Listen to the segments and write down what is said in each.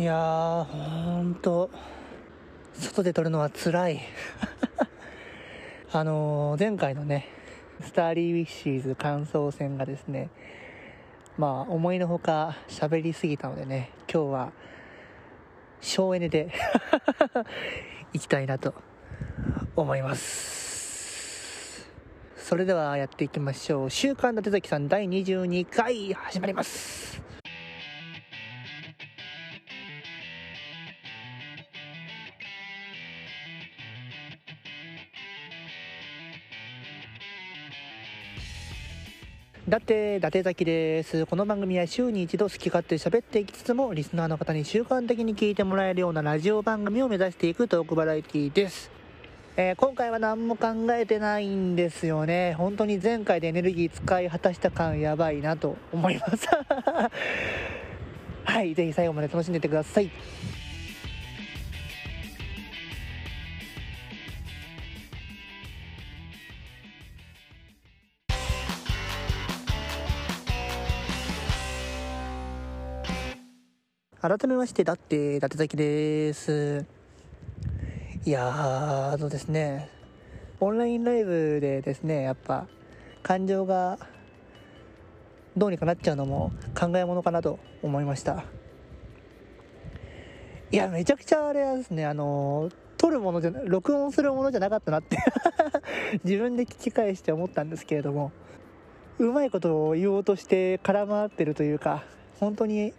いやーほんと外で撮るのは辛い。あのー、前回のねスターリーウィッシーズ感想戦がですねまあ思いのほか喋りすぎたのでね今日は省エネで いきたいなと思います。それではやっていきましょう「週刊伊達崎さん第22回」始まります。だって伊達崎です。この番組は週に一度好き勝手喋っていきつつもリスナーの方に習慣的に聞いてもらえるようなラジオ番組を目指していくトークバラエティです。えー、今回は何も考えてないんですよね。本当に前回でエネルギー使い果たした感やばいなと思います。はい。ぜひ最後まで楽しんでいってください。改めましてだって伊達崎です。いやーあのですね。オンラインライブでですねやっぱ感情がどうにかなっちゃうのも考えものかなと思いました。いやめちゃくちゃあれはですねあの撮るものじゃ録音するものじゃなかったなって 自分で聞き返して思ったんですけれどもうまいことを言おうとして空回ってるというか本当に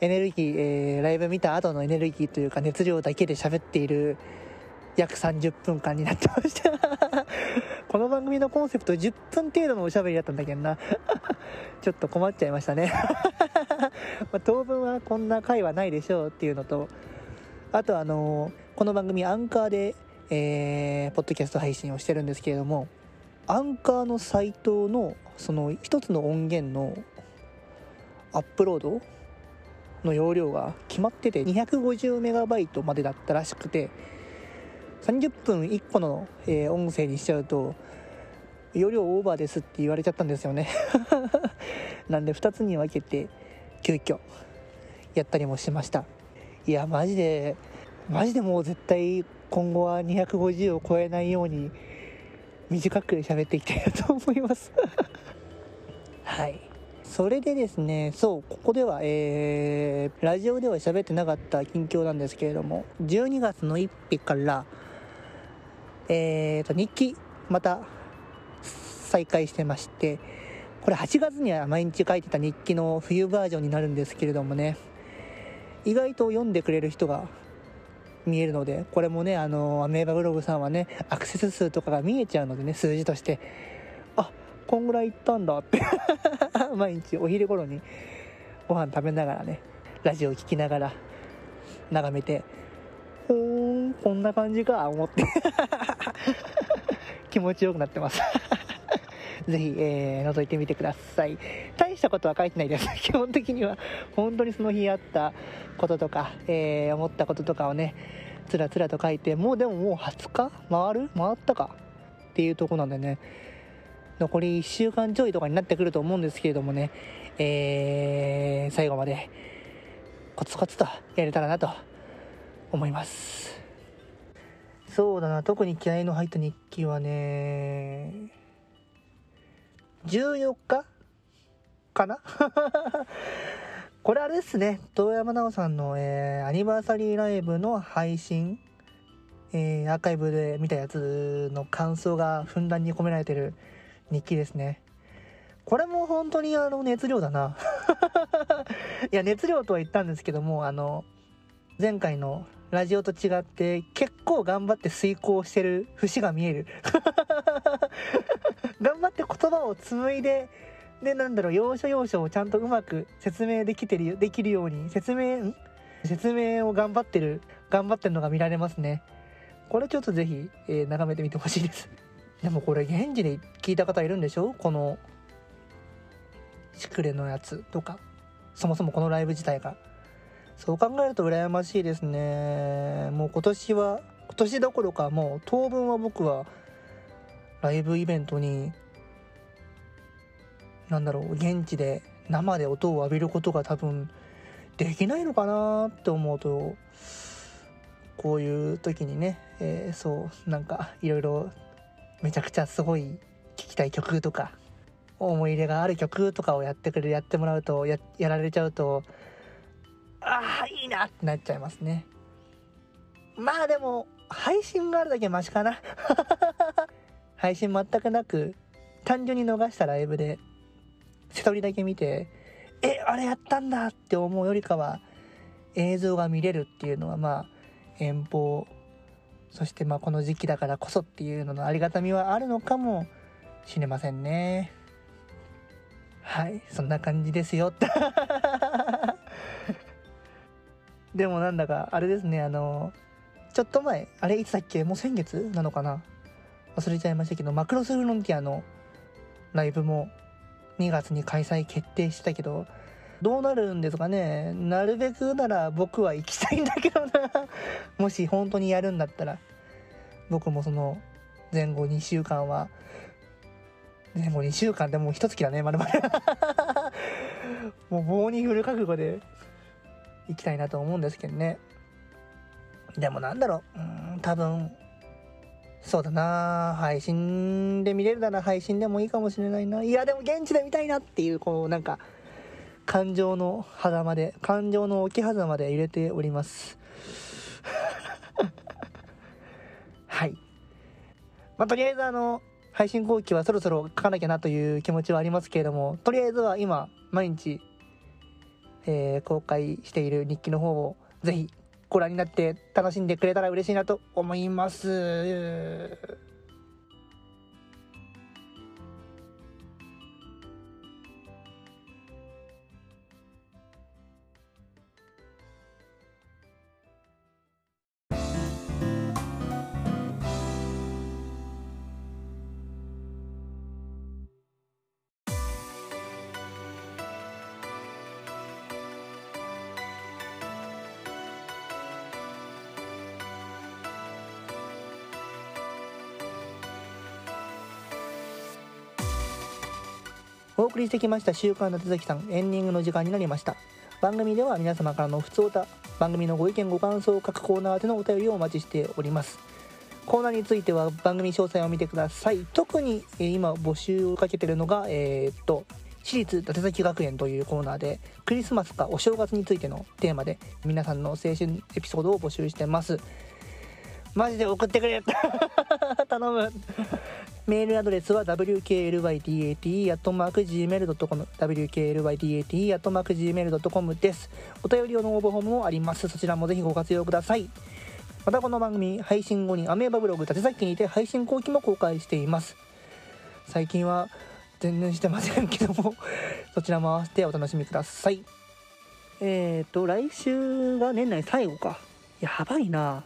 エネルギー、えー、ライブ見た後のエネルギーというか熱量だけで喋っている約30分間になってました。この番組のコンセプト10分程度のおしゃべりだったんだけどな。ちょっと困っちゃいましたね。ま、当分はこんな回はないでしょうっていうのとあとあの、この番組アンカーで、えー、ポッドキャスト配信をしてるんですけれどもアンカーのサイトのその一つの音源のアップロードの容量が決まってて 250MB までだったらしくて30分1個の、えー、音声にしちゃうと容量オーバーですって言われちゃったんですよね。なんで2つに分けて急遽やったりもしました。いやマジでマジでもう絶対今後は250を超えないように短く喋っていきたいなと思います。はい。それでですね、そう、ここでは、えー、ラジオでは喋ってなかった近況なんですけれども、12月の1日から、えーと、日記、また、再開してまして、これ8月には毎日書いてた日記の冬バージョンになるんですけれどもね、意外と読んでくれる人が見えるので、これもね、あの、アメーバブログさんはね、アクセス数とかが見えちゃうのでね、数字として、こんぐらい行ったんだって。毎日お昼頃にご飯食べながらねラジオ聴きながら眺めてほーんこんな感じか思って。気持ちよくなってます。ぜひ、えー、覗いてみてください。大したことは書いてないです。基本的には本当にその日あったこととか、えー、思ったこととかをねつらつらと書いてもうでももう20日？回る？回ったか？っていうとこなんでね。残り1週間ちょいとかになってくると思うんですけれどもね、えー、最後までコツコツとやれたらなと思います。そうだな。特に気合の入った日記はね14日かな？これあれですね。遠山奈緒さんの、えー、アニバーサリーライブの配信えー、アーカイブで見たやつの感想がふんだんに込められてる日記ですね。これも本当にあの熱量だな。いや、熱量とは言ったんですけども、あの、前回のラジオと違って結構頑張って遂行してる節が見える。頑張って言葉を紡いで、で、なんだろう、要所要所をちゃんとうまく説明できてる、できるように、説明、ん？説明を頑張ってる、頑張ってるのが見られますね。これちょっとぜひ、えー、眺めてみてほしいです。でもこれ現地で聞いた方いるんでしょ？このシクレのやつとか。そもそもこのライブ自体が。そう考えると羨ましいですね。もう今年は今年どころかもう当分は僕はライブイベントに何だろう現地で生で音を浴びることが多分できないのかなって思うとこういう時にね、えー、そうなんかいろいろめちゃくちゃすごい聴きたい曲とか思い入れがある曲とかをやってくれるやってもらうとややられちゃうとああいいなってなっちゃいますね。まあでも配信があるだけマシかな。配信全くなく単純に逃したライブで一人だけ見てえあれやったんだって思うよりかは映像が見れるっていうのはまあ遠方そしてまあこの時期だからこそっていうののありがたみはあるのかもしれませんね。はいそんな感じですよ。でもなんだかあれですねあのちょっと前あれいつだっけ？もう先月なのかな？忘れちゃいましたけどマクロスフロンティアのライブも2月に開催決定してたけどどうなるんですかね？なるべくなら僕は行きたいんだけどな。もし本当にやるんだったら僕もその前後2週間は前後2週間でもう一月だねまるまる。もう棒に振る覚悟で行きたいなと思うんですけどね。でもなんだろう。うん多分そうだな。配信で見れるなら配信でもいいかもしれないな。いやでも現地で見たいなっていうこうなんか感情の狭間で感情の置き狭間で入れております。はいまあとりあえずあの配信後期はそろそろ書かなきゃなという気持ちはありますけれどもとりあえずは今毎日、えー、公開している日記の方をぜひご覧になって楽しんでくれたら嬉しいなと思います。お送りしてきました週刊の手崎さんエンディングの時間になりました。番組では皆様からの普通歌番組のご意見ご感想各コーナーでのお便りをお待ちしております。コーナーについては番組詳細を見てください。特に、今募集をかけてるのがえー、っと私立伊達崎学園というコーナーでクリスマスかお正月についてのテーマで皆さんの青春エピソードを募集してます。マジで送ってくれ 頼む。メールアドレスは wklydat.gmail.com wklydat.gmail.com です。お便り用の応募フォームもあります。そちらもぜひご活用ください。またこの番組配信後にアメーバブログ立崎にて配信後期も公開しています。最近は全然してませんけども そちらも合わせてお楽しみください。え、ー、と来週が年内最後か。やばいな。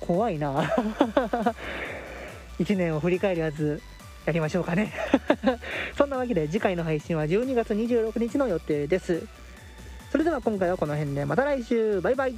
怖いな。1年を振り返るやつやりましょうかね。そんなわけで次回の配信は12月26日の予定です。それでは今回はこの辺でまた来週。バイバイ。